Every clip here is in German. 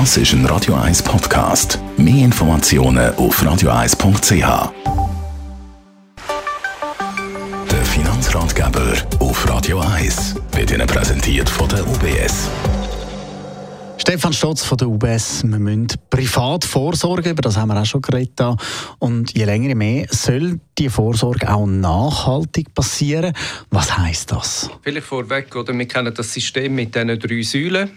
Das ist ein Radio 1 Podcast. Mehr Informationen auf radio1.ch. Der Finanzratgeber auf Radio 1 wird Ihnen präsentiert von der UBS. Stefan Stotz von der UBS. Wir müssen privat vorsorgen, über das haben wir auch schon geredet. Und je länger, je mehr soll die Vorsorge auch nachhaltig passieren. Was heißt das? Vielleicht vorweg, oder? wir kennen das System mit diesen drei Säulen.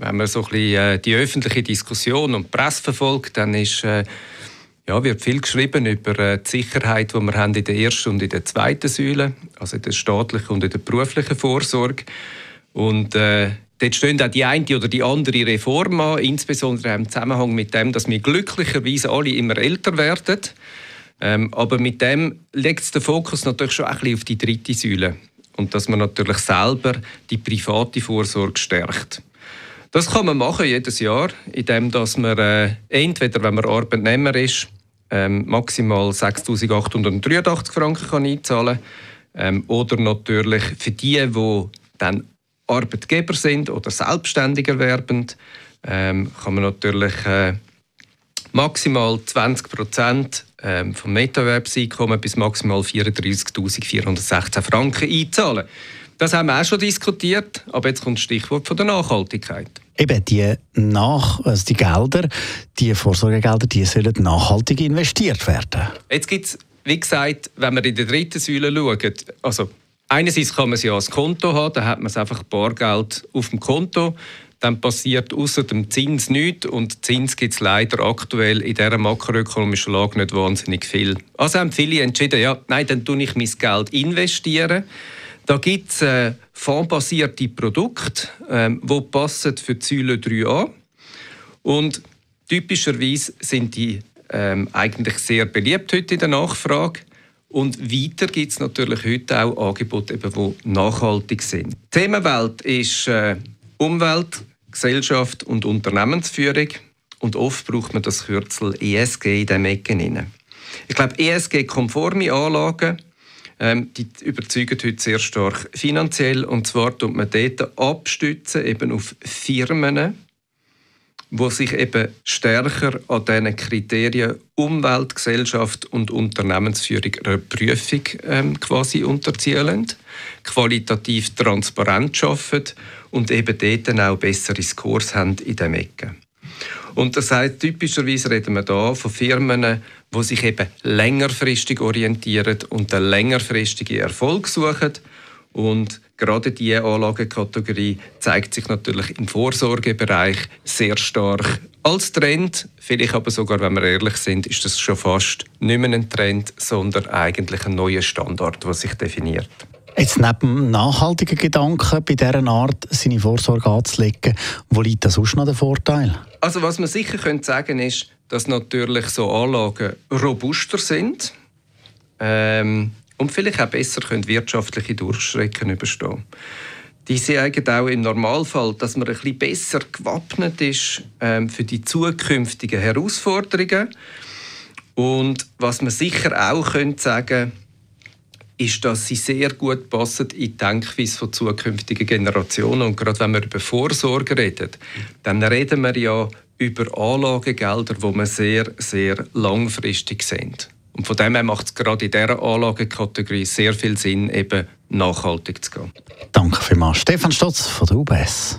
Wenn man so ein bisschen äh, die öffentliche Diskussion und die Presse verfolgt, dann ist, äh, ja, wird viel geschrieben über äh, die Sicherheit, die wir haben in der ersten und in der zweiten Säule, also in der staatlichen und in der beruflichen Vorsorge. Und äh, dort stehen auch die eine oder die andere Reform an, insbesondere im Zusammenhang mit dem, dass wir glücklicherweise alle immer älter werden. Ähm, aber mit dem legt den Fokus natürlich schon ein bisschen auf die dritte Säule. Und dass man natürlich selber die private Vorsorge stärkt. Das kann man machen jedes Jahr, indem dass man äh, entweder, wenn man Arbeitnehmer ist, ähm, maximal 6.883 Franken kann einzahlen ähm, oder natürlich für die, die dann Arbeitgeber sind oder selbstständig erwerbend, ähm, kann man natürlich äh, maximal 20 Prozent ähm, vom Nettoerwerbseinkommen bis maximal 34.416 Franken einzahlen. Das haben wir auch schon diskutiert, aber jetzt kommt das Stichwort von der Nachhaltigkeit. Eben die, Nach also die Gelder, die Vorsorgegelder, die sollen nachhaltig investiert werden. Jetzt gibt es, wie gesagt, wenn wir in der dritten Säule schauen, also einerseits kann man es ja als Konto haben, dann hat man einfach Bargeld auf dem Konto dann passiert außer dem Zins nichts und Zins gibt es leider aktuell in dieser makroökonomischen Lage nicht wahnsinnig viel. Also haben viele entschieden, ja, nein, dann tue ich mein Geld investieren. Da gibt es äh, fondbasierte Produkte, ähm, die passen für die Säule 3a. Und typischerweise sind die ähm, eigentlich sehr beliebt heute in der Nachfrage. Und weiter gibt es natürlich heute auch Angebote, die nachhaltig sind. Die Themenwelt ist äh, Umwelt, Gesellschaft und Unternehmensführung. Und oft braucht man das Kürzel ESG in diesen Ecken. Ich glaube, ESG-konforme Anlagen ähm, die überzeugen heute sehr stark finanziell. Und zwar tut man dort abstützen eben auf Firmen, wo sich eben stärker an diesen Kriterien Umwelt, Gesellschaft und Unternehmensführung einer Prüfung ähm, quasi unterziehen, qualitativ transparent arbeiten und eben dort auch bessere Scores haben in diesem Ecken. Und das heißt, typischerweise reden wir hier von Firmen, die sich eben längerfristig orientieren und einen längerfristigen Erfolg suchen. Und gerade diese Anlagekategorie zeigt sich natürlich im Vorsorgebereich sehr stark als Trend. Vielleicht aber sogar, wenn wir ehrlich sind, ist das schon fast nicht mehr ein Trend, sondern eigentlich ein neuer Standard, der sich definiert. Jetzt neben nachhaltigen Gedanken bei dieser Art seine Vorsorge anzulegen, wo liegt da sonst noch der Vorteil? Also was man sicher könnte sagen ist, dass natürlich so Anlagen robuster sind ähm, und vielleicht auch besser können wirtschaftliche Durchstrecken überstehen. Die zeigen auch im Normalfall, dass man ein bisschen besser gewappnet ist ähm, für die zukünftigen Herausforderungen. Und was man sicher auch könnte sagen ist, dass sie sehr gut passen in die Denkweise von zukünftigen Generationen. Und gerade wenn wir über Vorsorge reden, dann reden wir ja über Anlagegelder, die wir sehr, sehr langfristig sind. Und von dem her macht es gerade in dieser Anlagekategorie sehr viel Sinn, eben nachhaltig zu gehen. Danke vielmals. Stefan Stotz von der UBS.